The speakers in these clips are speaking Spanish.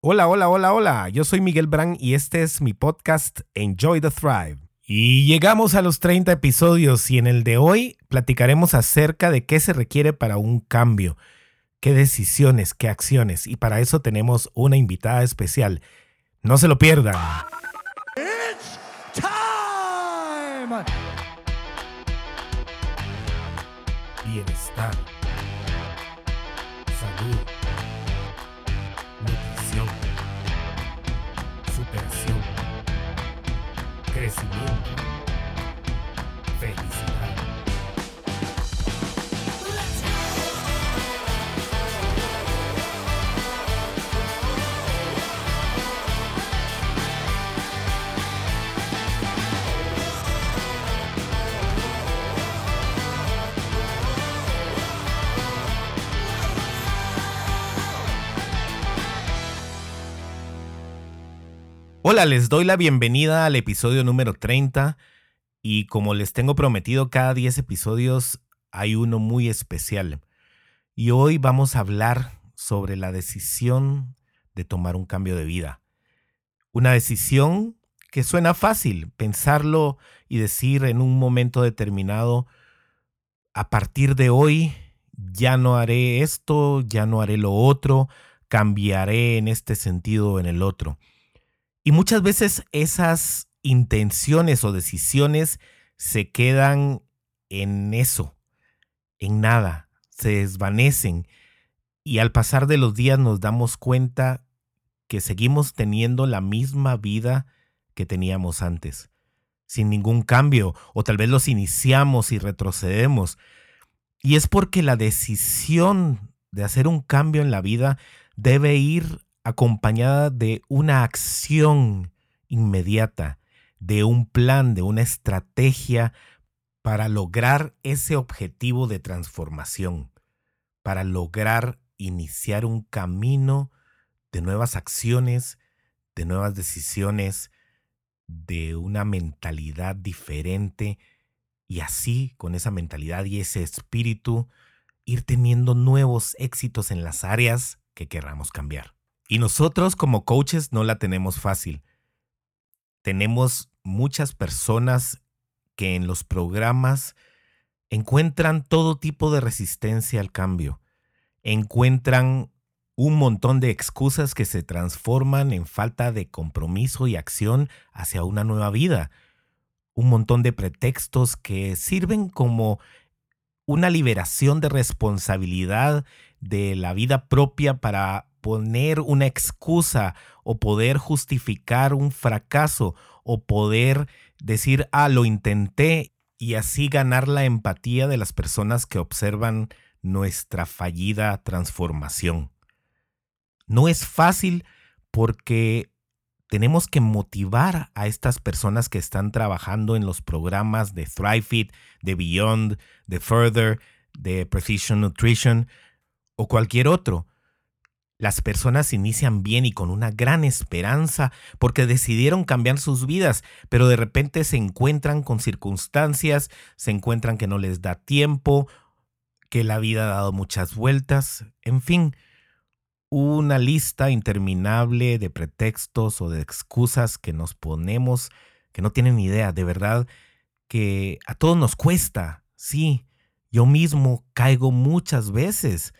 Hola, hola, hola, hola. Yo soy Miguel Brand y este es mi podcast Enjoy the Thrive. Y llegamos a los 30 episodios y en el de hoy platicaremos acerca de qué se requiere para un cambio, qué decisiones, qué acciones y para eso tenemos una invitada especial. No se lo pierdan. It's time! Bienestar. Salud. Hola, les doy la bienvenida al episodio número 30 y como les tengo prometido, cada 10 episodios hay uno muy especial. Y hoy vamos a hablar sobre la decisión de tomar un cambio de vida. Una decisión que suena fácil, pensarlo y decir en un momento determinado, a partir de hoy ya no haré esto, ya no haré lo otro, cambiaré en este sentido o en el otro. Y muchas veces esas intenciones o decisiones se quedan en eso, en nada, se desvanecen. Y al pasar de los días nos damos cuenta que seguimos teniendo la misma vida que teníamos antes, sin ningún cambio, o tal vez los iniciamos y retrocedemos. Y es porque la decisión de hacer un cambio en la vida debe ir acompañada de una acción inmediata, de un plan, de una estrategia para lograr ese objetivo de transformación, para lograr iniciar un camino de nuevas acciones, de nuevas decisiones, de una mentalidad diferente y así con esa mentalidad y ese espíritu ir teniendo nuevos éxitos en las áreas que querramos cambiar. Y nosotros como coaches no la tenemos fácil. Tenemos muchas personas que en los programas encuentran todo tipo de resistencia al cambio. Encuentran un montón de excusas que se transforman en falta de compromiso y acción hacia una nueva vida. Un montón de pretextos que sirven como una liberación de responsabilidad de la vida propia para poner una excusa o poder justificar un fracaso o poder decir, ah, lo intenté y así ganar la empatía de las personas que observan nuestra fallida transformación. No es fácil porque tenemos que motivar a estas personas que están trabajando en los programas de ThriveFit, de Beyond, de Further, de Precision Nutrition o cualquier otro las personas inician bien y con una gran esperanza porque decidieron cambiar sus vidas, pero de repente se encuentran con circunstancias, se encuentran que no les da tiempo, que la vida ha dado muchas vueltas, en fin, una lista interminable de pretextos o de excusas que nos ponemos que no tienen idea, de verdad que a todos nos cuesta, sí, yo mismo caigo muchas veces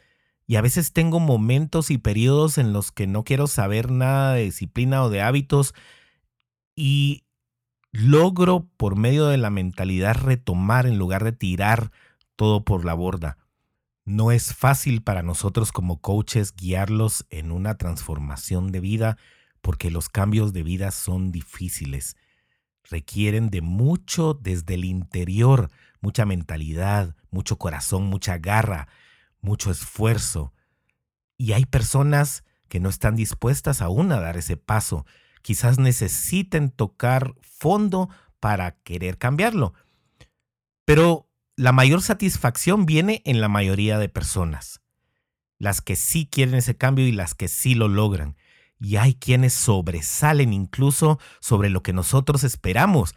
y a veces tengo momentos y periodos en los que no quiero saber nada de disciplina o de hábitos y logro por medio de la mentalidad retomar en lugar de tirar todo por la borda. No es fácil para nosotros como coaches guiarlos en una transformación de vida porque los cambios de vida son difíciles. Requieren de mucho desde el interior, mucha mentalidad, mucho corazón, mucha garra, mucho esfuerzo. Y hay personas que no están dispuestas aún a dar ese paso. Quizás necesiten tocar fondo para querer cambiarlo. Pero la mayor satisfacción viene en la mayoría de personas. Las que sí quieren ese cambio y las que sí lo logran. Y hay quienes sobresalen incluso sobre lo que nosotros esperamos.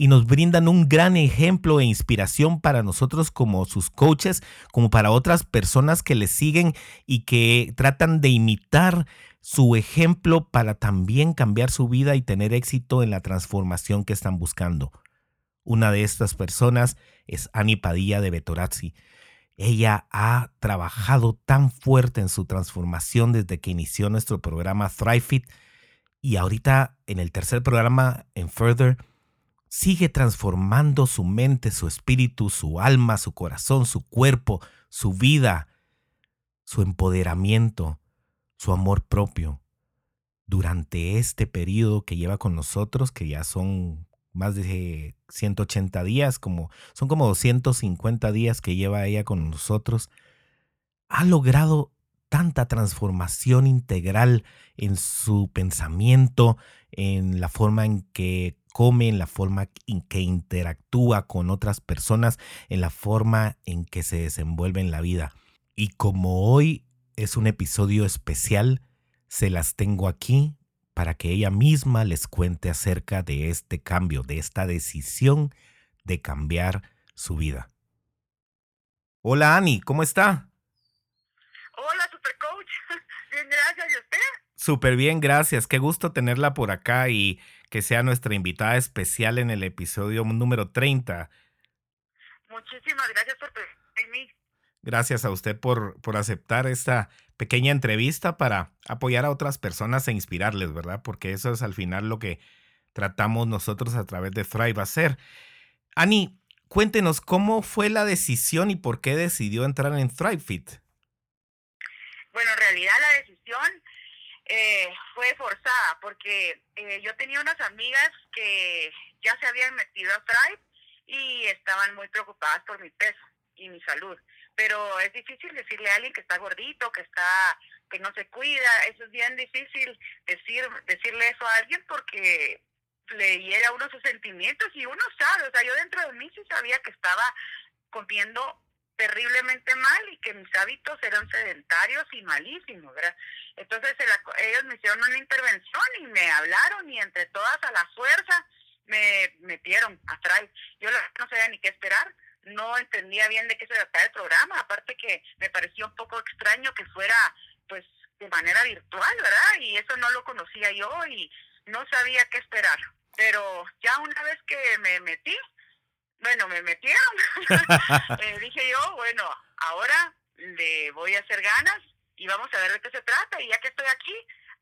Y nos brindan un gran ejemplo e inspiración para nosotros como sus coaches, como para otras personas que les siguen y que tratan de imitar su ejemplo para también cambiar su vida y tener éxito en la transformación que están buscando. Una de estas personas es Ani Padilla de Betorazzi. Ella ha trabajado tan fuerte en su transformación desde que inició nuestro programa Thrive y ahorita en el tercer programa en Further sigue transformando su mente, su espíritu, su alma, su corazón, su cuerpo, su vida, su empoderamiento, su amor propio. Durante este periodo que lleva con nosotros, que ya son más de 180 días, como son como 250 días que lleva ella con nosotros, ha logrado tanta transformación integral en su pensamiento, en la forma en que come, en la forma en que interactúa con otras personas, en la forma en que se desenvuelve en la vida. Y como hoy es un episodio especial, se las tengo aquí para que ella misma les cuente acerca de este cambio, de esta decisión de cambiar su vida. Hola Ani, ¿cómo está? Hola Supercoach, bien gracias, ¿y usted? Súper bien, gracias. Qué gusto tenerla por acá y que sea nuestra invitada especial en el episodio número 30. Muchísimas gracias por mí. Gracias a usted por, por aceptar esta pequeña entrevista para apoyar a otras personas e inspirarles, ¿verdad? Porque eso es al final lo que tratamos nosotros a través de Thrive hacer. Ani, cuéntenos cómo fue la decisión y por qué decidió entrar en Thrive Fit. Bueno, en realidad la decisión eh, fue forzada porque eh, yo tenía unas amigas que ya se habían metido a Thrive y estaban muy preocupadas por mi peso y mi salud. Pero es difícil decirle a alguien que está gordito, que está que no se cuida, eso es bien difícil decir decirle eso a alguien porque le hiera uno sus sentimientos y uno sabe, o sea, yo dentro de mí sí sabía que estaba comiendo terriblemente mal y que mis hábitos eran sedentarios y malísimos, ¿verdad? Entonces ellos me hicieron una intervención y me hablaron y entre todas a la fuerza me metieron atrás. Yo no sabía ni qué esperar no entendía bien de qué se trataba el programa, aparte que me pareció un poco extraño que fuera pues de manera virtual, ¿verdad? Y eso no lo conocía yo y no sabía qué esperar. Pero ya una vez que me metí, bueno, me metieron, eh, dije yo, bueno, ahora le voy a hacer ganas y vamos a ver de qué se trata. Y ya que estoy aquí,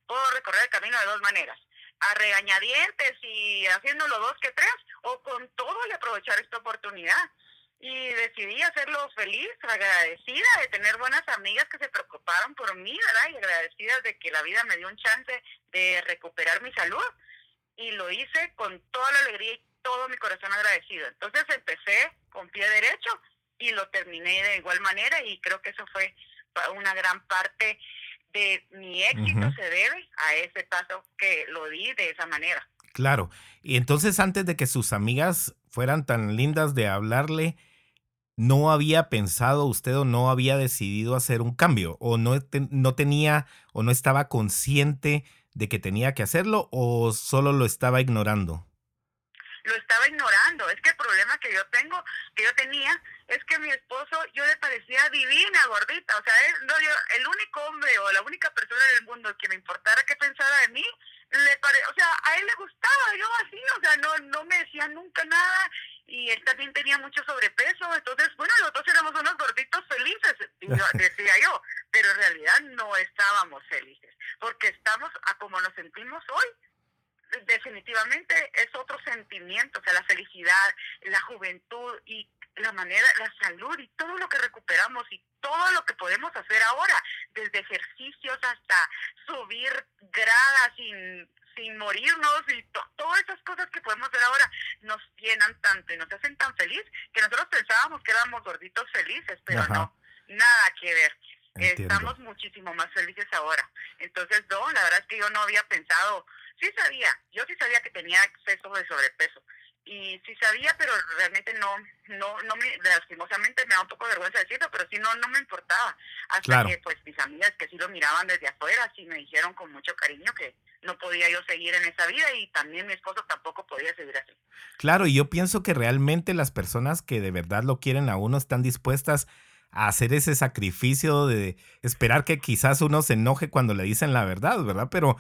puedo recorrer el camino de dos maneras. A regañadientes y haciéndolo dos que tres, o con todo y aprovechar esta oportunidad y decidí hacerlo feliz, agradecida de tener buenas amigas que se preocuparon por mí, ¿verdad? Y agradecida de que la vida me dio un chance de recuperar mi salud y lo hice con toda la alegría y todo mi corazón agradecido. Entonces empecé con pie derecho y lo terminé de igual manera y creo que eso fue una gran parte de mi éxito se debe a ese paso que lo di de esa manera. Claro. Y entonces antes de que sus amigas fueran tan lindas de hablarle, ¿no había pensado usted o no había decidido hacer un cambio? ¿O no, no tenía o no estaba consciente de que tenía que hacerlo o solo lo estaba ignorando? Lo estaba ignorando. Es que el problema que yo tengo, que yo tenía, es que mi esposo, yo le parecía divina, gordita. O sea, no, yo, el único hombre o la única persona en el mundo que me importara qué pensara de mí, le pare, o sea, a él le gustaba, yo así, o sea, no, no me decía nunca nada y él también tenía mucho sobrepeso, entonces, bueno, los dos éramos unos gorditos felices, decía yo, pero en realidad no estábamos felices, porque estamos a como nos sentimos hoy, definitivamente es otro sentimiento, o sea, la felicidad, la juventud y la manera, la salud y todo lo que recuperamos y todo lo que podemos hacer ahora, desde ejercicios hasta subir gradas sin, sin morirnos y todas esas cosas que podemos hacer ahora nos llenan tanto y nos hacen tan feliz que nosotros pensábamos que éramos gorditos felices, pero no, nada que ver. Estamos muchísimo más felices ahora. Entonces, no, la verdad es que yo no había pensado, sí sabía, yo sí sabía que tenía exceso de sobrepeso, y sí sabía, pero realmente no, no, no me, lastimosamente me da un poco de vergüenza decirlo, pero sí no, no me importaba. Hasta que pues mis amigas que sí lo miraban desde afuera, sí me dijeron con mucho cariño que no podía yo seguir en esa vida y también mi esposo tampoco podía seguir así. Claro, y yo pienso que realmente las personas que de verdad lo quieren a uno están dispuestas a hacer ese sacrificio de esperar que quizás uno se enoje cuando le dicen la verdad, ¿verdad? Pero,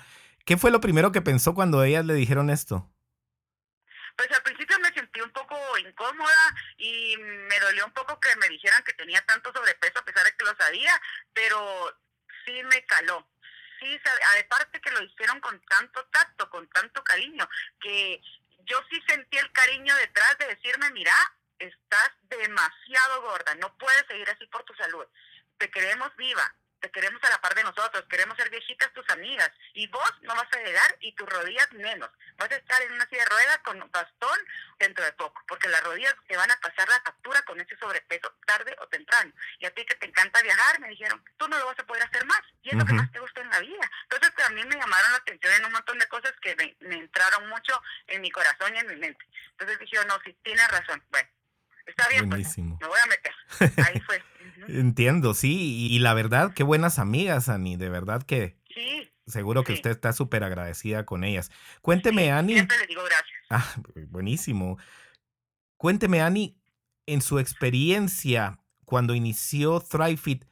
¿qué fue lo primero que pensó cuando ellas le dijeron esto? Pues al principio me sentí un poco incómoda y me dolió un poco que me dijeran que tenía tanto sobrepeso a pesar de que lo sabía, pero sí me caló. Sí, aparte que lo hicieron con tanto tacto, con tanto cariño, que yo sí sentí el cariño detrás de decirme, mira, estás demasiado gorda, no puedes seguir así por tu salud. Te queremos viva, te queremos a la par de nosotros, queremos ser viejitas tus amigas y vos no vas a llegar y tus rodillas menos. Vas a estar en una silla de ruedas con bastón dentro de poco, porque las rodillas te van a pasar la factura con ese sobrepeso tarde o temprano. Y a ti que te encanta viajar, me dijeron, tú no lo vas a poder hacer más y es lo que más te gusta en la vida. Entonces a mí me llamaron la atención en un montón de cosas que me, me entraron mucho en mi corazón y en mi mente. Entonces dije, no, sí, tienes razón. Bueno, está bien, pues, me voy a meter. Ahí fue. Entiendo, sí, y la verdad, qué buenas amigas, Ani, de verdad que sí, seguro que usted está súper agradecida con ellas. Cuénteme, Ani. Siempre le digo gracias. Ah, buenísimo. Cuénteme, Ani, en su experiencia cuando inició ThriveFit,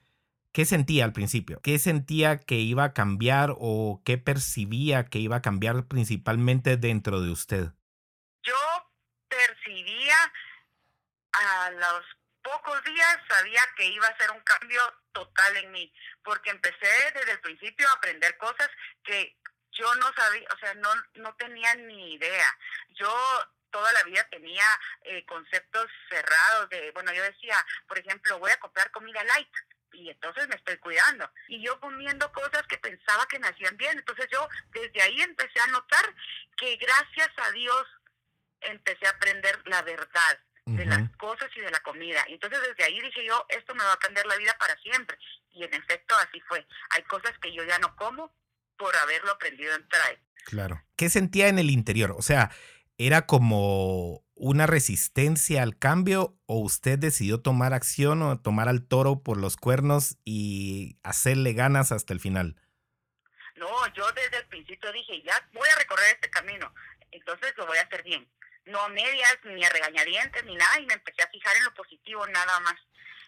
¿qué sentía al principio? ¿Qué sentía que iba a cambiar o qué percibía que iba a cambiar principalmente dentro de usted? Yo percibía a los pocos días sabía que iba a ser un cambio total en mí, porque empecé desde el principio a aprender cosas que yo no sabía, o sea, no, no tenía ni idea. Yo toda la vida tenía eh, conceptos cerrados de, bueno, yo decía, por ejemplo, voy a comprar comida light y entonces me estoy cuidando. Y yo comiendo cosas que pensaba que me bien. Entonces yo desde ahí empecé a notar que gracias a Dios empecé a aprender la verdad de las cosas y de la comida. Entonces desde ahí dije yo, esto me va a cambiar la vida para siempre. Y en efecto así fue. Hay cosas que yo ya no como por haberlo aprendido en Try. Claro. ¿Qué sentía en el interior? O sea, ¿era como una resistencia al cambio o usted decidió tomar acción o tomar al toro por los cuernos y hacerle ganas hasta el final? No, yo desde el principio dije, ya voy a recorrer este camino, entonces lo voy a hacer bien no a medias, ni a regañadientes, ni nada, y me empecé a fijar en lo positivo nada más.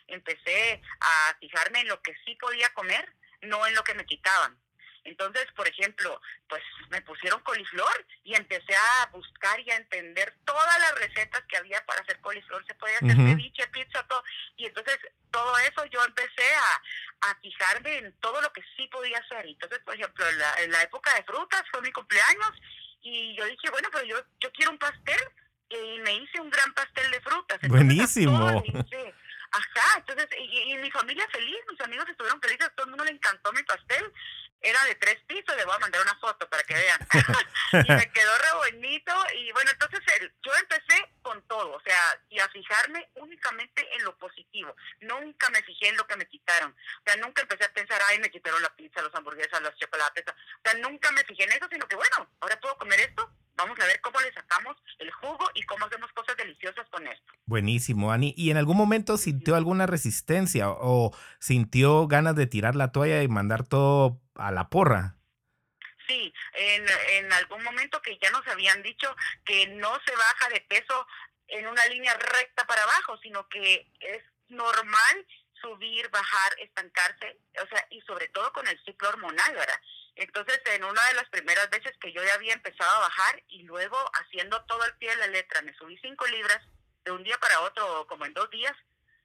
Empecé a fijarme en lo que sí podía comer, no en lo que me quitaban. Entonces, por ejemplo, pues me pusieron coliflor y empecé a buscar y a entender todas las recetas que había para hacer coliflor. Se podía hacer ceviche, pizza, todo. Y entonces, todo eso yo empecé a, a fijarme en todo lo que sí podía hacer. Entonces, por ejemplo, en la, en la época de frutas fue mi cumpleaños y yo dije, bueno, pero yo, yo quiero un pastel y me hice un gran pastel de frutas. Buenísimo. ajá, entonces, y, y, mi familia feliz, mis amigos estuvieron felices, todo el mundo le encantó mi pastel era de tres pisos, le voy a mandar una foto para que vean. y me quedó re bonito y bueno, entonces yo empecé con todo, o sea, y a fijarme únicamente en lo positivo. Nunca me fijé en lo que me quitaron. O sea, nunca empecé a pensar, ay, me quitaron la pizza, los hamburguesas, los chocolates. O sea, nunca me fijé en eso, sino que bueno, ahora puedo comer esto, vamos a ver cómo le sacamos el jugo y cómo hacemos cosas deliciosas con esto. Buenísimo, Ani. ¿Y en algún momento sintió alguna resistencia o sintió ganas de tirar la toalla y mandar todo a la porra. Sí, en, en algún momento que ya nos habían dicho que no se baja de peso en una línea recta para abajo, sino que es normal subir, bajar, estancarse, o sea, y sobre todo con el ciclo hormonal, ¿verdad? Entonces, en una de las primeras veces que yo ya había empezado a bajar y luego haciendo todo el pie de la letra, me subí cinco libras de un día para otro, como en dos días,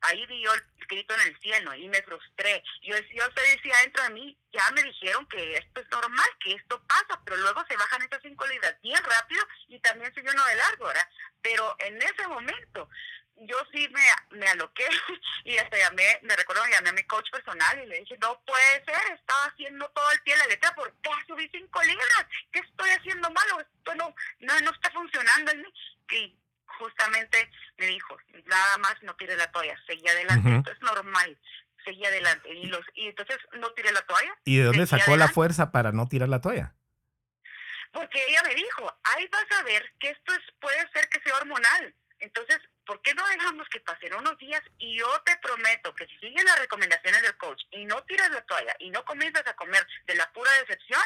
ahí vi yo el grito en el cielo y me frustré. Yo, yo decía dentro de mí, ya me dijeron que esto es normal, que esto pasa, pero luego se bajan estas cinco libras bien rápido y también se uno de largo, ¿verdad? Pero en ese momento yo sí me, me aloqué y hasta llamé, me recuerdo que llamé a mi coach personal y le dije, no puede ser, estaba haciendo todo el pie la letra, ¿por qué subí cinco libras? ¿Qué estoy haciendo malo? Esto no, no, no está funcionando. Y justamente me dijo, nada más no tire la toalla, seguí adelante, esto es normal, seguí adelante. Y, los, y entonces no tiré la toalla. ¿Y de dónde sacó la fuerza para no tirar la toalla? Porque ella me dijo, ahí vas a ver que esto es, puede ser que sea hormonal. Entonces, ¿por qué no dejamos que pasen unos días? Y yo te prometo que si sigues las recomendaciones del coach y no tiras la toalla y no comienzas a comer de la pura decepción,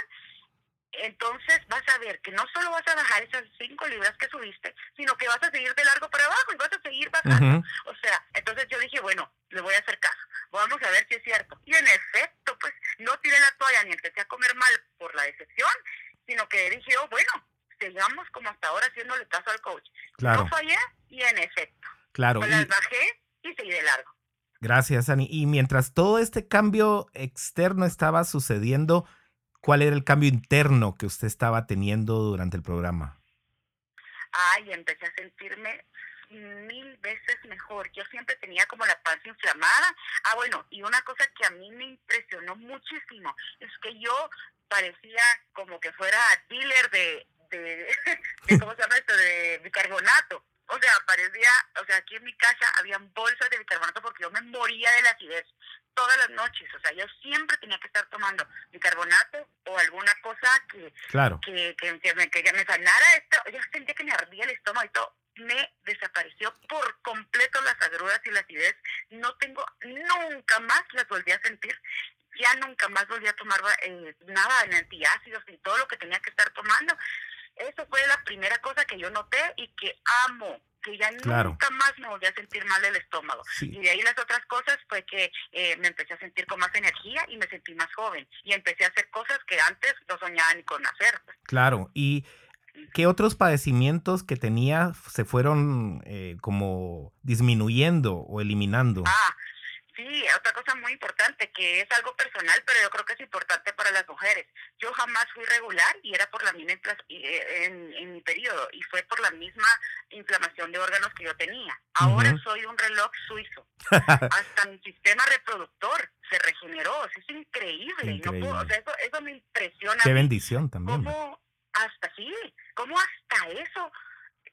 entonces vas a ver que no solo vas a bajar esas cinco libras que subiste, sino que vas a seguir de largo para abajo y vas a seguir bajando. O sea, entonces yo dije, bueno, le voy a hacer caso, vamos a ver si es cierto. Y en efecto, pues no tiré la toalla ni empecé a comer mal por la decepción, sino que dije, oh, bueno, sigamos como hasta ahora haciéndole caso al coach. Claro. No fallé y en efecto. Claro. Pues las bajé y seguí de largo. Gracias, Ani. Y mientras todo este cambio externo estaba sucediendo, ¿cuál era el cambio interno que usted estaba teniendo durante el programa? Ay, empecé a sentirme mil veces mejor. Yo siempre tenía como la panza inflamada. Ah, bueno, y una cosa que a mí me impresionó muchísimo es que yo parecía como que fuera dealer de, de, ¿cómo se llama esto? De bicarbonato. O sea, parecía, o sea, aquí en mi casa habían bolsas de bicarbonato porque yo me moría de la acidez todas las noches. O sea, yo siempre tenía que estar tomando bicarbonato o alguna cosa que, claro. que, que, que, me, que me sanara esto. Yo sentía que me ardía el estómago y todo. Me desapareció por completo las agruras y la acidez. No tengo, nunca más las volví a sentir ya nunca más volví a tomar eh, nada en antiácidos y todo lo que tenía que estar tomando. Eso fue la primera cosa que yo noté y que amo, que ya nunca más me volví a sentir mal del estómago. Y de ahí las otras cosas fue que eh, me empecé a sentir con más energía y me sentí más joven. Y empecé a hacer cosas que antes no soñaba ni con hacer. Claro, y ¿qué otros padecimientos que tenía se fueron eh, como disminuyendo o eliminando? Ah, Sí, otra cosa muy importante, que es algo personal, pero yo creo que es importante para las mujeres. Yo jamás fui regular y era por la misma eh, en, en mi periodo y fue por la misma inflamación de órganos que yo tenía. Ahora soy un reloj suizo. Hasta mi sistema reproductor se regeneró. Eso es increíble. No eso, eso, me impresiona. Qué bendición también. ¿Cómo hasta sí? ¿Cómo hasta eso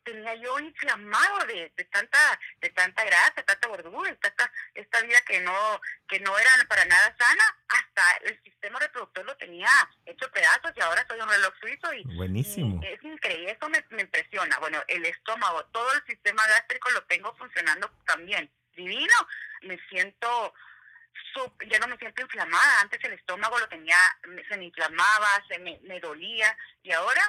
tenía yo inflamado de, de tanta de tanta grasa, tanta gordura, tanta esta vida que no que no era para nada sana, hasta el sistema reproductor lo tenía hecho pedazos y ahora soy un reloj suizo y, buenísimo. es increíble, eso me, me impresiona. Bueno, el estómago, todo el sistema gástrico lo tengo funcionando también divino. Me siento ya no me siento inflamada. Antes el estómago lo tenía, se me inflamaba, se me, me dolía y ahora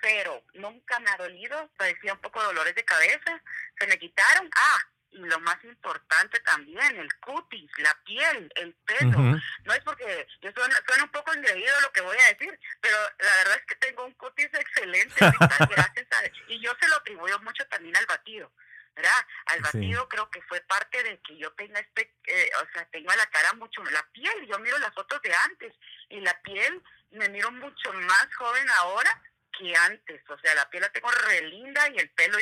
pero nunca me ha dolido, padecía un poco de dolores de cabeza, se me quitaron. Ah, y lo más importante también, el cutis, la piel, el pelo. No es porque yo suena, un poco engreído lo que voy a decir, pero la verdad es que tengo un cutis excelente, gracias a Y yo se lo atribuyo mucho también al batido. ¿verdad? Al batido creo que fue parte de que yo tenga este, eh, o sea, tengo la cara mucho, la piel, yo miro las fotos de antes y la piel me miro mucho más joven ahora que antes. O sea, la piel la tengo re linda y el pelo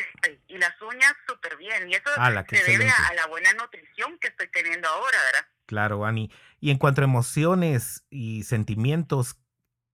y, las uñas súper bien. Y eso se debe a, la buena nutrición que estoy teniendo ahora, ¿verdad? Claro, Ani. Y en cuanto a emociones y sentimientos,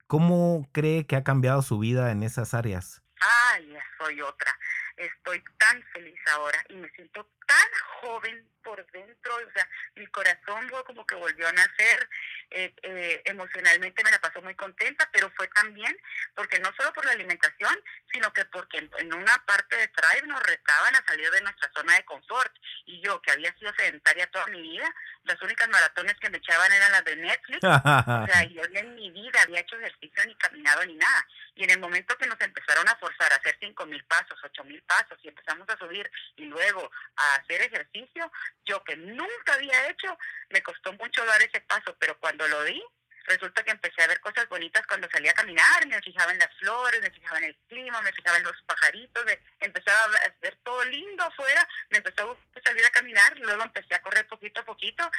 ¿cómo cree que ha cambiado su vida en esas áreas? Ay, soy otra. Estoy tan feliz ahora y me siento tan joven por dentro, o sea, mi corazón como que volvió a nacer, eh, eh, emocionalmente me la pasó muy contenta, pero fue también porque no solo por la alimentación, sino que porque en, una parte de Tribe nos retaban a salir de nuestra zona de confort. Y yo, que había sido sedentaria toda mi vida, las únicas maratones que me echaban eran las de Netflix. o sea, yo en mi vida había hecho ejercicio ni caminado ni nada. Y en el momento que nos empezaron a forzar a hacer cinco mil pasos, ocho mil pasos, y empezamos a subir y luego a hacer ejercicio, yo que nunca había hecho, me costó mucho dar ese paso, pero cuando lo di, resulta que empecé a ver cosas bonitas cuando salía a caminar, me fijaba en las flores, me fijaba en el clima, me fijaba en los pajaritos, me, empezaba a ver todo lindo afuera, me empezó a salir a caminar, luego empecé a correr poquito a poquito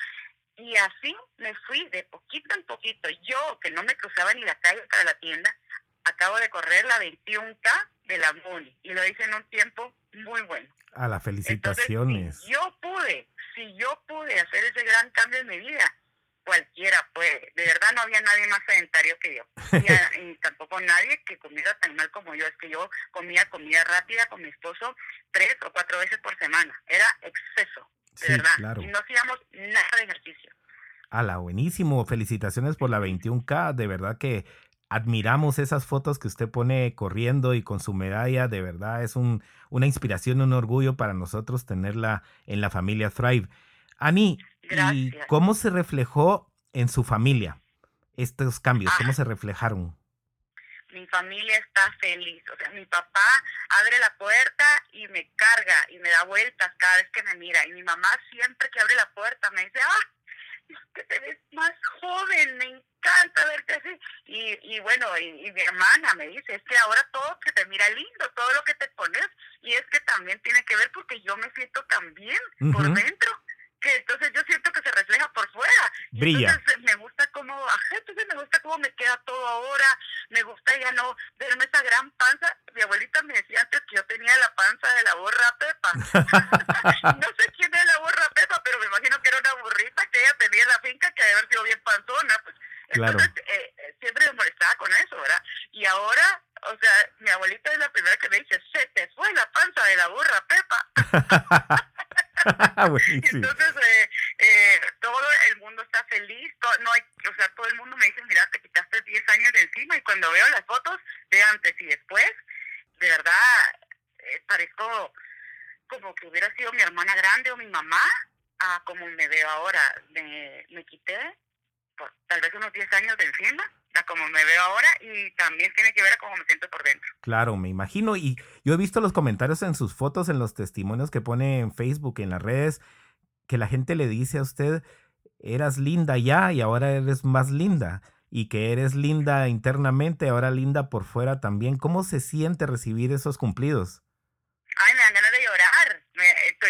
y así me fui de poquito en poquito. Yo, que no me cruzaba ni la calle para la tienda, acabo de correr la 21K de la MUNI y lo hice en un tiempo muy bueno. A las felicitaciones. si yo pude, si yo pude hacer ese gran cambio en mi vida, cualquiera puede. De verdad no había nadie más sedentario que yo. Y, tampoco nadie que comiera tan mal como yo. Es que yo comía comida rápida con mi esposo tres o cuatro veces por semana. Era exceso, de verdad. Y no hacíamos nada de ejercicio. Ala, buenísimo. Felicitaciones por la 21K. De verdad que admiramos esas fotos que usted pone corriendo y con su medalla. De verdad es un, una inspiración, un orgullo para nosotros tenerla en la familia Thrive. Ani, ¿y cómo se reflejó en su familia estos cambios? ¿Cómo ah. se reflejaron? mi familia está feliz. O sea, mi papá abre la puerta y me carga y me da vueltas cada vez que me mira. Y mi mamá siempre que abre la puerta me dice, ah, es que te ves más joven, me encanta verte así. Y, y bueno, y, mi hermana me dice, es que ahora todo se te mira lindo, todo lo que te pones. Y es que también tiene que ver porque yo me siento tan bien por dentro entonces yo siento que se refleja por fuera. Brilla. Entonces me gusta cómo, entonces me gusta cómo me queda todo ahora, me gusta ya no verme esa gran panza. Mi abuelita me decía antes que yo tenía la panza de la borra Pepa. no sé quién es la borra Pepa, pero me imagino que era una burrita que ella tenía en la finca que debe haber sido bien panzona. Pues. Entonces eh, eh, siempre me molestaba con eso, ¿verdad? Y ahora, o sea, mi abuelita es la primera que me dice, se te fue la panza de la burra Pepa. Entonces, eh, eh, todo el mundo está feliz, no hay, o sea, todo el mundo me dice, mira, te quitaste 10 años de encima y cuando veo las fotos de antes y después, de verdad, eh, parezco como que hubiera sido mi hermana grande o mi mamá, a como me veo ahora. Me, me quité por, tal vez unos 10 años de encima como me veo ahora y también tiene que ver a cómo me siento por dentro. Claro, me imagino. Y yo he visto los comentarios en sus fotos, en los testimonios que pone en Facebook, en las redes, que la gente le dice a usted, eras linda ya y ahora eres más linda. Y que eres linda internamente, ahora linda por fuera también. ¿Cómo se siente recibir esos cumplidos? Ay, me dan ganas de llorar.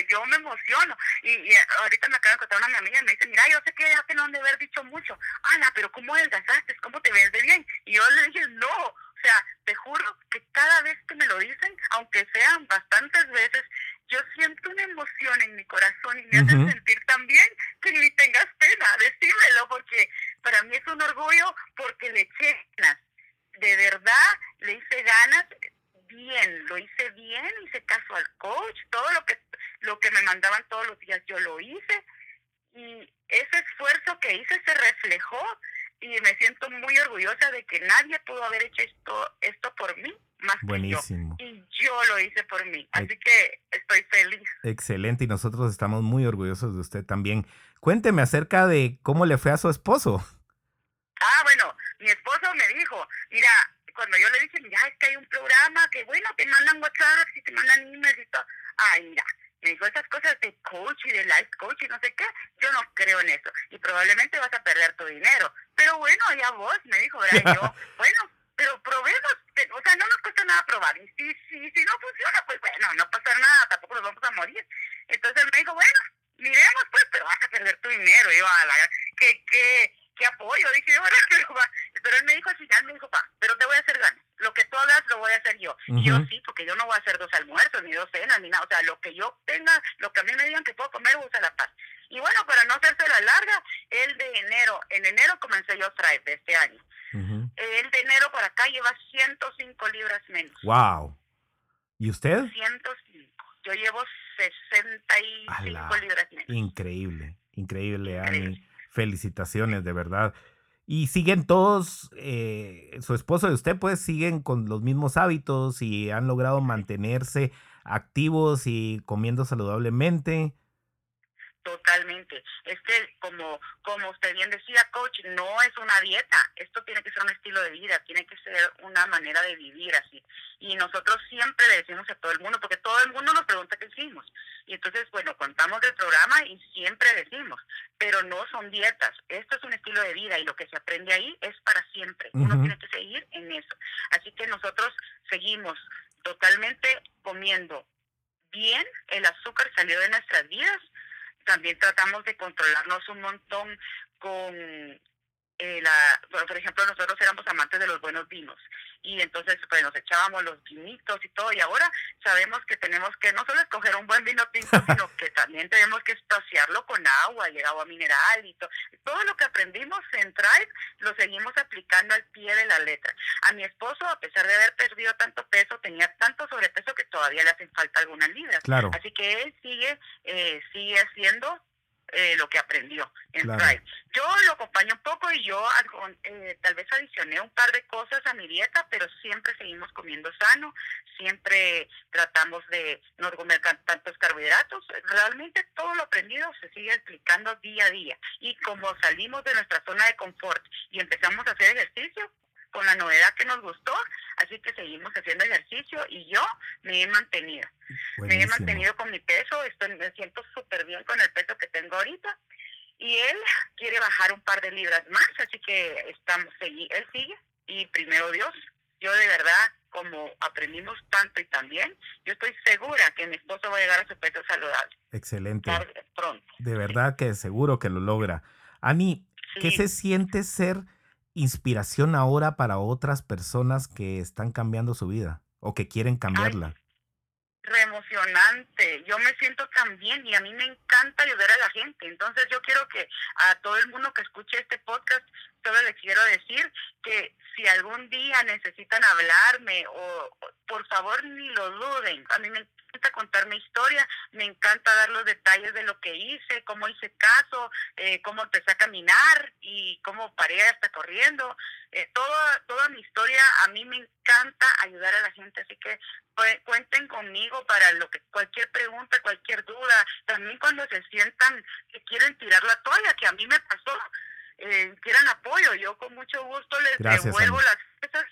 yo me emociono. Y, ahorita me acaba de contar una amiga y me dice, mira, yo sé que ya te no han de haber dicho mucho. Ana, pero ¿cómo adelgazaste? ¿Cómo te ves de bien? Y yo le dije, no. O sea, te juro que cada vez que me lo dicen, aunque sean bastantes veces, yo siento una emoción en mi corazón y me hace sentir tan bien que ni tengas pena, decírmelo, porque para mí es un orgullo porque le eché ganas. De verdad, le hice ganas bien, lo hice bien, hice caso al coach, todo lo que lo que me mandaban todos los días yo lo hice y ese esfuerzo que hice se reflejó y me siento muy orgullosa de que nadie pudo haber hecho esto esto por mí más Buenísimo. que yo. Y yo lo hice por mí así que estoy feliz. Excelente y nosotros estamos muy orgullosos de usted también. Cuénteme acerca de cómo le fue a su esposo. Ah bueno mi esposo me dijo mira cuando yo le dije mira es que hay un programa que bueno te mandan WhatsApp y te mandan emails y todo ay mira me dijo esas cosas de coach y de life coach y no sé qué, yo no creo en eso y probablemente vas a perder tu dinero. Pero bueno, ya vos, me dijo, ¿verdad? yo, bueno, pero probemos, o sea, no nos cuesta nada probar. Y si, si, si no funciona, pues bueno, no pasa nada, tampoco nos vamos a morir. Entonces me dijo, bueno, miremos pues, pero vas a perder tu dinero. Y yo, a la, que, que, qué apoyo, dije yo, pero, pero él me dijo al final, me dijo, pa, pero te voy a hacer ganas, lo que tú hagas lo voy a hacer yo. Yo sí, porque yo no voy a hacer dos almuerzos, ni dos cenas, ni nada, o sea, lo que yo tenga, lo que a mí me digan que puedo comer, usa la paz. Y bueno, para no hacerse la larga, el de enero, en enero comencé yo a traer de este año. El de enero para acá lleva 105 libras menos. ¡Wow! ¿Y usted? 105. Yo llevo 65 libras menos. Increíble, increíble, Ani. Felicitaciones, de verdad. Y siguen todos, eh, su esposo y usted, pues siguen con los mismos hábitos y han logrado mantenerse activos y comiendo saludablemente. Totalmente. Es que, como, como usted bien decía, coach, no es una dieta. Esto tiene que ser un estilo de vida, tiene que ser una manera de vivir así. Y nosotros siempre le decimos a todo el mundo, porque todo el mundo nos pregunta qué hicimos. Y entonces, bueno, contamos del programa y siempre decimos, pero no son dietas. Esto es un estilo de vida y lo que se aprende ahí es para siempre. Uno tiene que seguir en eso. Así que nosotros seguimos totalmente comiendo bien. El azúcar salió de nuestras vidas también tratamos de controlarnos un montón con eh, la, por ejemplo, nosotros éramos amantes de los buenos vinos y entonces pues nos echábamos los vinitos y todo y ahora sabemos que tenemos que no solo escoger un buen vino tinto, sino que también tenemos que espaciarlo con agua y agua mineral y todo. Todo lo que aprendimos en Tribe lo seguimos aplicando al pie de la letra. A mi esposo, a pesar de haber perdido tanto peso, tenía tanto sobrepeso que todavía le hacen falta algunas libras. Claro. Así que él sigue, eh, sigue haciendo eh, lo que aprendió en Yo lo acompaño un poco y yo eh, tal vez adicioné un par de cosas a mi dieta, pero siempre seguimos comiendo sano, siempre tratamos de no comer tantos carbohidratos. Realmente todo lo aprendido se sigue explicando día a día. Y como salimos de nuestra zona de confort y empezamos a hacer ejercicio, con la novedad que nos gustó, así que seguimos haciendo ejercicio y yo me he mantenido. Me he mantenido con mi peso, estoy, me siento súper bien con el peso que tengo ahorita y él quiere bajar un par de libras más, así que estamos, él sigue y primero Dios, yo de verdad, como aprendimos tanto y también, yo estoy segura que mi esposo va a llegar a su peso saludable. Excelente. Pronto. De verdad que seguro que lo logra. Ani, ¿qué se siente ser inspiración ahora para otras personas que están cambiando su vida o que quieren cambiarla? re emocionante. Yo me siento tan bien y a mí me encanta ayudar a la gente. Entonces yo quiero que a todo el mundo que escuche este podcast, solo les quiero decir que si algún día necesitan hablarme o por favor ni lo duden. A mí me encanta contar mi historia, me encanta dar los detalles de lo que hice, cómo hice caso, eh, cómo empecé a caminar y cómo paré hasta corriendo. Eh, toda, toda mi historia, a mí me encanta ayudar a la gente, así que cuenten conmigo para lo que cualquier pregunta, cualquier duda, también cuando se sientan que quieren tirar la toalla, que a mí me pasó, eh, quieran apoyo, yo con mucho gusto les devuelvo las cosas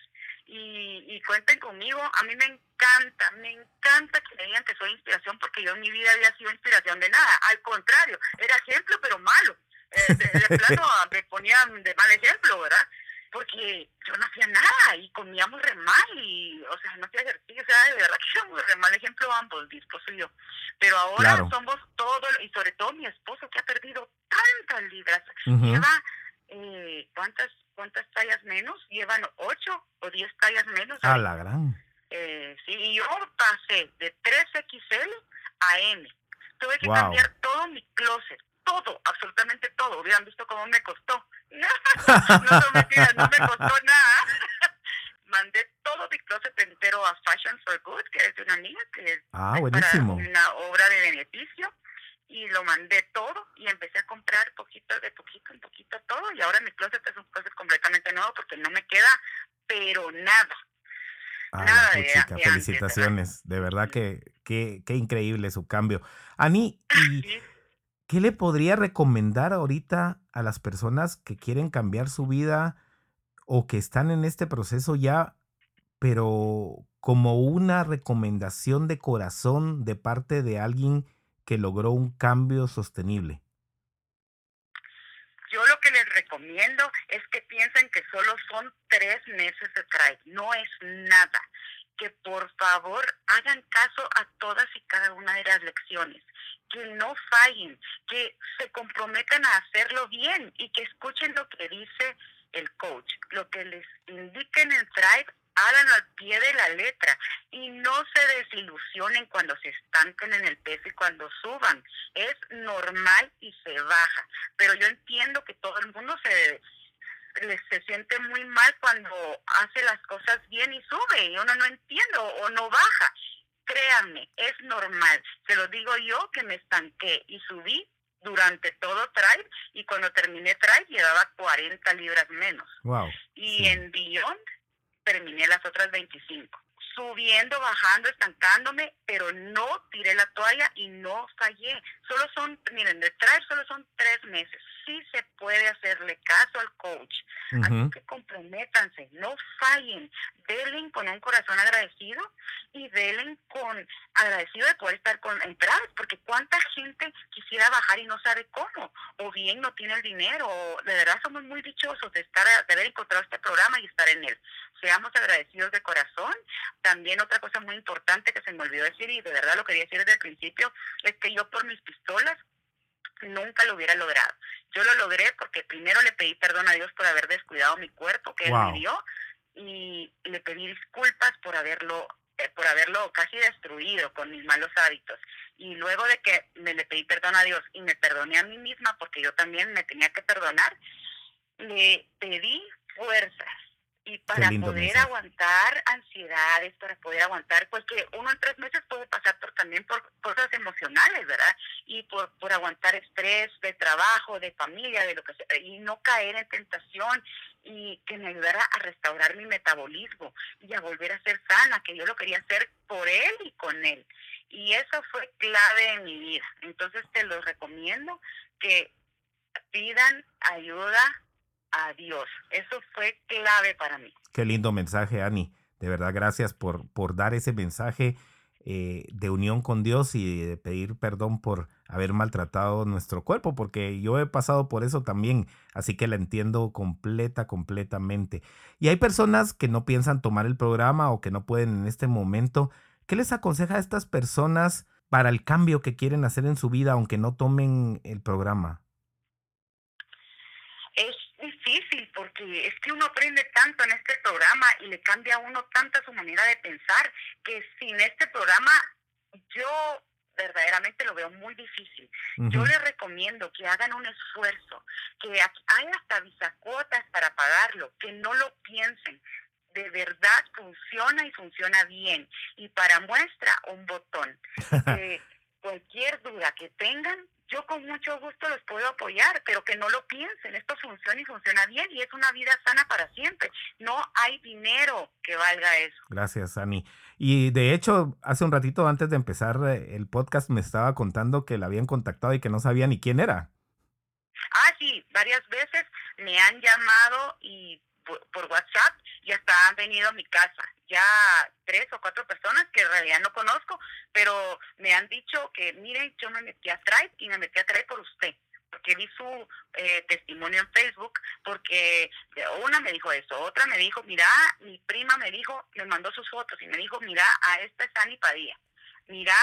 y, y, cuenten conmigo. A mí me encanta, me encanta que me digan que soy inspiración porque yo en mi vida había sido inspiración de nada. Al contrario, era ejemplo pero malo. Eh, de, plano me ponían de mal ejemplo, ¿verdad? Porque yo no hacía nada y comíamos re mal y, o sea, no hacía ejercicio, o sea, de verdad que éramos re mal ejemplo ambos, mi esposo y yo. Pero ahora somos todos, y sobre todo mi esposo que ha perdido tantas libras. Lleva, eh, ¿cuántas cuántas tallas menos, llevan ocho o diez tallas menos. A la gran. Eh, sí, y yo pasé de 3XL a M. Tuve que cambiar todo mi closet, todo, absolutamente todo. Hubieran visto cómo me costó. no, no, no me costó nada. Mandé todo mi closet entero a Fashion for Good, que es de una amiga, que es ah, buenísimo. una obra de beneficio y lo mandé todo y empecé a comprar poquito de poquito en poquito todo y ahora mi closet es un closet completamente nuevo porque no me queda pero nada. nada de, felicitaciones, de verdad que qué increíble su cambio. Ani, ¿qué le podría recomendar ahorita a las personas que quieren cambiar su vida o que están en este proceso ya, pero como una recomendación de corazón de parte de alguien que logró un cambio sostenible? Yo lo que les recomiendo es que piensen que solo son tres meses de Tribe, no es nada. Que por favor hagan caso a todas y cada una de las lecciones, que no fallen, que se comprometan a hacerlo bien y que escuchen lo que dice el coach, lo que les indiquen en Tribe háganlo al pie de la letra y no se desilusionen cuando se estanquen en el peso y cuando suban. Es normal y se baja, pero yo entiendo que todo el mundo se se siente muy mal cuando hace las cosas bien y sube y uno no entiende o no baja. Créanme, es normal. Se lo digo yo que me estanqué y subí durante todo Tribe y cuando terminé Tribe llevaba 40 libras menos. Wow, y en Beyond terminé las otras 25. Subiendo, bajando, estancándome, pero no tiré la toalla y no fallé. Solo son, miren, de traer solo son tres meses. Sí se puede hacerle caso al coach. Así que comprométanse, no fallen. Delen con un corazón agradecido y delen con agradecido de poder estar con entradas, porque cuánta gente quisiera bajar y no sabe cómo, o bien no tiene el dinero, o de verdad somos muy dichosos de estar, de haber encontrado este programa y estar en él seamos agradecidos de corazón. También otra cosa muy importante que se me olvidó decir y de verdad lo quería decir desde el principio es que yo por mis pistolas nunca lo hubiera logrado. Yo lo logré porque primero le pedí perdón a Dios por haber descuidado mi cuerpo que él me dio y le pedí disculpas por haberlo eh, por haberlo casi destruido con mis malos hábitos. Y luego de que me le pedí perdón a Dios y me perdoné a mí misma porque yo también me tenía que perdonar, le pedí fuerzas y para poder aguantar ansiedades, para poder aguantar, pues que uno en tres meses puede pasar por, también por cosas emocionales, ¿verdad? Y por, por aguantar estrés de trabajo, de familia, de lo que sea, y no caer en tentación y que me ayudara a restaurar mi metabolismo y a volver a ser sana, que yo lo quería hacer por él y con él. Y eso fue clave en mi vida. Entonces te lo recomiendo que pidan ayuda a Dios. Eso fue clave para mí. Qué lindo mensaje, Ani. De verdad, gracias por, por dar ese mensaje eh, de unión con Dios y de pedir perdón por haber maltratado nuestro cuerpo, porque yo he pasado por eso también, así que la entiendo completa, completamente. Y hay personas que no piensan tomar el programa o que no pueden en este momento. ¿Qué les aconseja a estas personas para el cambio que quieren hacer en su vida, aunque no tomen el programa? Difícil porque es que uno aprende tanto en este programa y le cambia a uno tanta su manera de pensar que sin este programa yo verdaderamente lo veo muy difícil. Yo les recomiendo que hagan un esfuerzo, que hay hasta bisacuotas para pagarlo, que no lo piensen. De verdad funciona y funciona bien. Y para muestra, un botón. cualquier duda que tengan, yo con mucho gusto los puedo apoyar, pero que no lo piensen, esto funciona y funciona bien y es una vida sana para siempre. No hay dinero que valga eso. Gracias, Ani. Y de hecho, hace un ratito antes de empezar eh, el podcast me estaba contando que la habían contactado y que no sabía ni quién era. Ah, sí, varias veces me han llamado y por, WhatsApp y hasta han venido a mi casa. Ya tres o cuatro personas que en realidad no conozco, pero me han dicho que, miren, yo me metí a Tribe y me metí a Tribe por usted porque vi su eh, testimonio en Facebook, porque una me dijo eso, otra me dijo, mira, mi prima me dijo, me mandó sus fotos y me dijo, mira, a esta es Ani Padilla, mira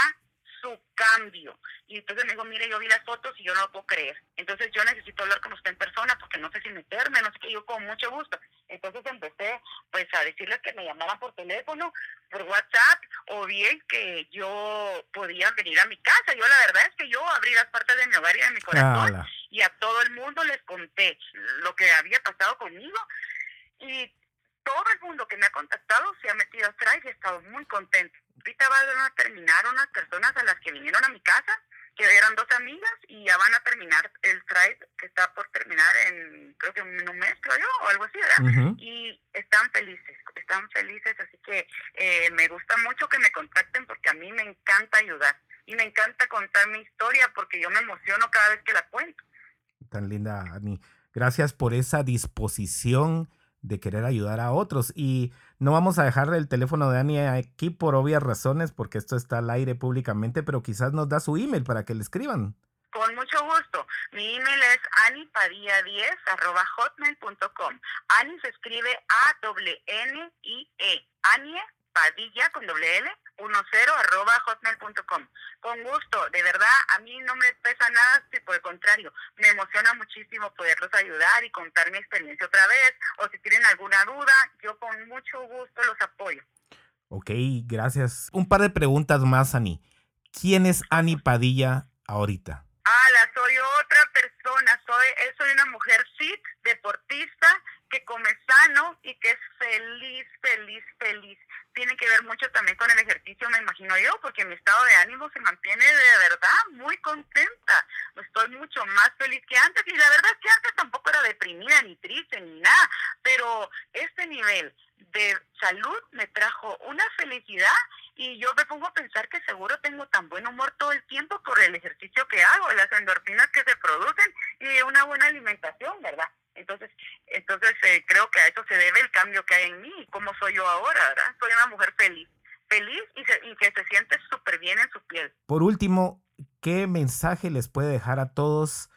su cambio. Y entonces me dijo, mire, yo vi las fotos y yo no lo puedo creer. Entonces yo necesito hablar con usted en persona porque no sé si meterme, no sé qué, yo con mucho gusto. Entonces empecé pues a decirles que me llamaran por teléfono, por WhatsApp, o bien que yo podía venir a mi casa. Yo la verdad es que yo abrí las partes de mi hogar y de mi corazón y a todo el mundo les conté lo que había pasado conmigo. Y todo el mundo que me ha contactado se ha metido atrás y he estado muy contento. Ahorita van a terminar unas personas a las que vinieron a mi casa, que eran dos amigas, y ya van a terminar el tribe que está por terminar en, creo que en un mes, creo yo, o algo así, ¿verdad? Y están felices, están felices, así que eh, me gusta mucho que me contacten porque a mí me encanta ayudar y me encanta contar mi historia porque yo me emociono cada vez que la cuento. Tan linda, Ani. Gracias por esa disposición de querer ayudar a otros. Y no vamos a dejar el teléfono de Ani aquí por obvias razones, porque esto está al aire públicamente, pero quizás nos da su email para que le escriban. Con mucho gusto. Mi email es anipadilla10 arroba hotmail.com. Ani se escribe A-N-I-E. Anie Padilla con doble L 10 arroba hotmail.com. Con gusto, de verdad, a mí no me pesa nada, si por el contrario, me emociona muchísimo poderlos ayudar y contar mi experiencia otra vez, o si tienen alguna duda, yo con mucho gusto los apoyo. Ok, gracias. Un par de preguntas más, Ani. ¿Quién es Ani Padilla ahorita? Ah, soy otra persona, soy, soy una mujer fit, deportista, que come sano y que es feliz, feliz, feliz tiene que ver mucho también con el ejercicio, me imagino yo, porque mi estado de ánimo se mantiene de verdad muy contenta. Estoy mucho más feliz que antes y la verdad es que antes tampoco era deprimida ni triste ni nada, pero este nivel de salud me trajo una felicidad y yo me pongo a pensar que seguro tengo tan buen humor todo el tiempo por el ejercicio que hago, las endorfinas que se producen y una buena alimentación, ¿verdad? Entonces, entonces eh, creo que a eso se debe el cambio que hay en mí, cómo soy yo ahora, ¿verdad? Soy una mujer feliz, feliz y, y que se siente súper bien en su piel. Por último, ¿qué mensaje les puede dejar a todos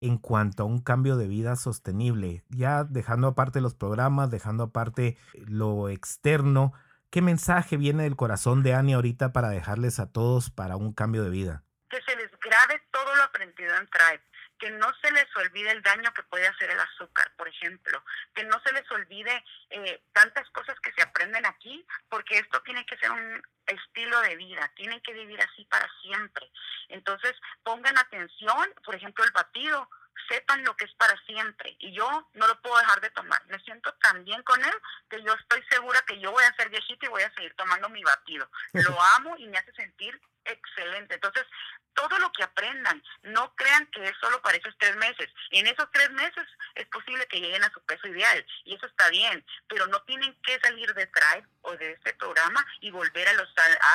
en cuanto a un cambio de vida sostenible? Ya dejando aparte los programas, dejando aparte lo externo, ¿qué mensaje viene del corazón de Ani ahorita para dejarles a todos para un cambio de vida? Que se les grabe todo lo aprendido en Tribe que no se les olvide el daño que puede hacer el azúcar, por ejemplo, que no se les olvide eh, tantas cosas que se aprenden aquí, porque esto tiene que ser un estilo de vida, tienen que vivir así para siempre. Entonces, pongan atención, por ejemplo, el batido, sepan lo que es para siempre y yo no lo puedo dejar de tomar. Me siento tan bien con él que yo estoy segura que yo voy a ser viejita y voy a seguir tomando mi batido. Lo amo y me hace sentir excelente. Entonces, todo lo que aprendan. No crean que es solo para esos tres meses. En esos tres meses es posible que lleguen a su peso ideal y eso está bien, pero no tienen que salir de Thrive o de este programa y volver a los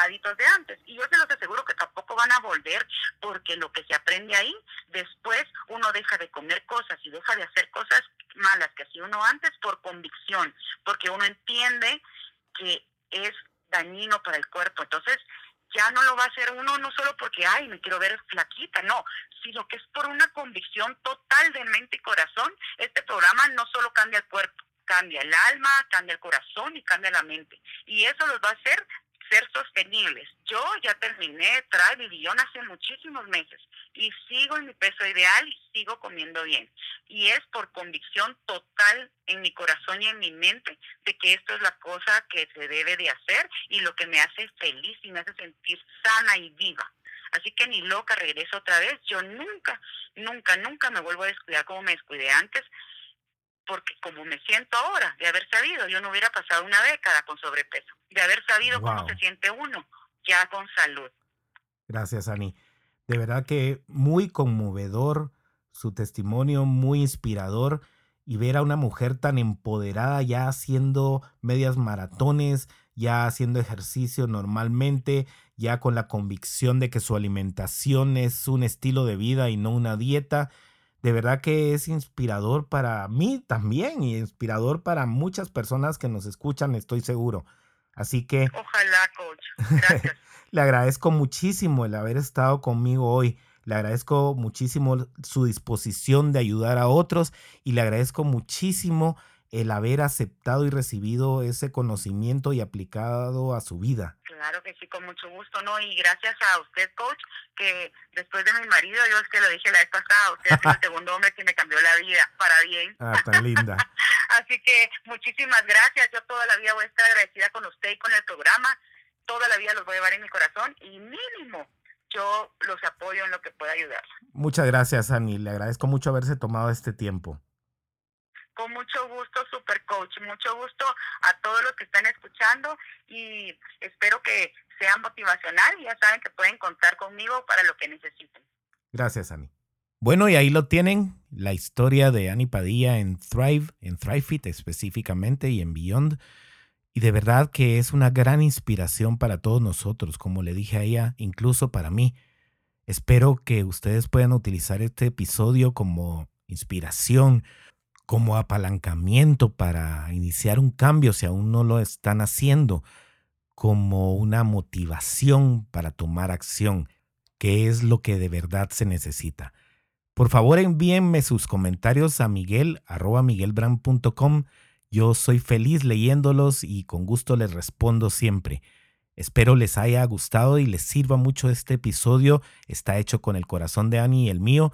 hábitos de antes. Y yo se los aseguro que tampoco van a volver porque lo que se aprende ahí, después uno deja de comer cosas y deja de hacer cosas malas que hacía uno antes por convicción, porque uno entiende que es dañino para el cuerpo. Entonces, ya no lo va a hacer uno no solo porque, ay, me quiero ver flaquita, no, sino que es por una convicción total de mente y corazón. Este programa no solo cambia el cuerpo, cambia el alma, cambia el corazón y cambia la mente. Y eso los va a hacer ser sostenibles. Yo ya terminé Tribe y hace muchísimos meses y sigo en mi peso ideal y sigo comiendo bien. Y es por convicción total en mi corazón y en mi mente de que esto es la cosa que se debe de hacer y lo que me hace feliz y me hace sentir sana y viva. Así que ni loca regreso otra vez. Yo nunca, nunca, nunca me vuelvo a descuidar como me descuidé antes porque como me siento ahora, de haber sabido, yo no hubiera pasado una década con sobrepeso, de haber sabido cómo se siente uno ya con salud. Gracias, Ani. De verdad que muy conmovedor su testimonio, muy inspirador y ver a una mujer tan empoderada ya haciendo medias maratones, ya haciendo ejercicio normalmente, ya con la convicción de que su alimentación es un estilo de vida y no una dieta de verdad que es inspirador para mí también y inspirador para muchas personas que nos escuchan, estoy seguro. Así que... Ojalá, coach. Gracias. le agradezco muchísimo el haber estado conmigo hoy. Le agradezco muchísimo su disposición de ayudar a otros y le agradezco muchísimo el haber aceptado y recibido ese conocimiento y aplicado a su vida. Claro que sí, con mucho gusto, ¿no? Y gracias a usted, coach, que después de mi marido, yo es que lo dije la vez pasada, usted es el segundo hombre que me cambió la vida para bien. Ah, tan linda. Así que muchísimas gracias. Yo toda la vida voy a estar agradecida con usted y con el programa. Toda la vida los voy a llevar en mi corazón y mínimo yo los apoyo en lo que pueda ayudar. Muchas gracias, Ani. Le agradezco mucho haberse tomado este tiempo. Con mucho gusto, Super Coach. Mucho gusto a todos los que están escuchando y espero que sea motivacional. Ya saben que pueden contar conmigo para lo que necesiten. Gracias, Ani. Bueno, y ahí lo tienen, la historia de Ani Padilla en Thrive, en ThriveFit específicamente y en Beyond. Y de verdad que es una gran inspiración para todos nosotros, como le dije a ella, incluso para mí. Espero que ustedes puedan utilizar este episodio como inspiración, como apalancamiento para iniciar un cambio si aún no lo están haciendo, como una motivación para tomar acción, que es lo que de verdad se necesita. Por favor envíenme sus comentarios a miguel Yo soy feliz leyéndolos y con gusto les respondo siempre. Espero les haya gustado y les sirva mucho este episodio. Está hecho con el corazón de Annie y el mío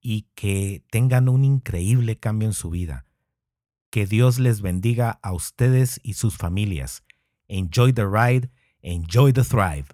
y que tengan un increíble cambio en su vida. Que Dios les bendiga a ustedes y sus familias. Enjoy the ride, enjoy the thrive.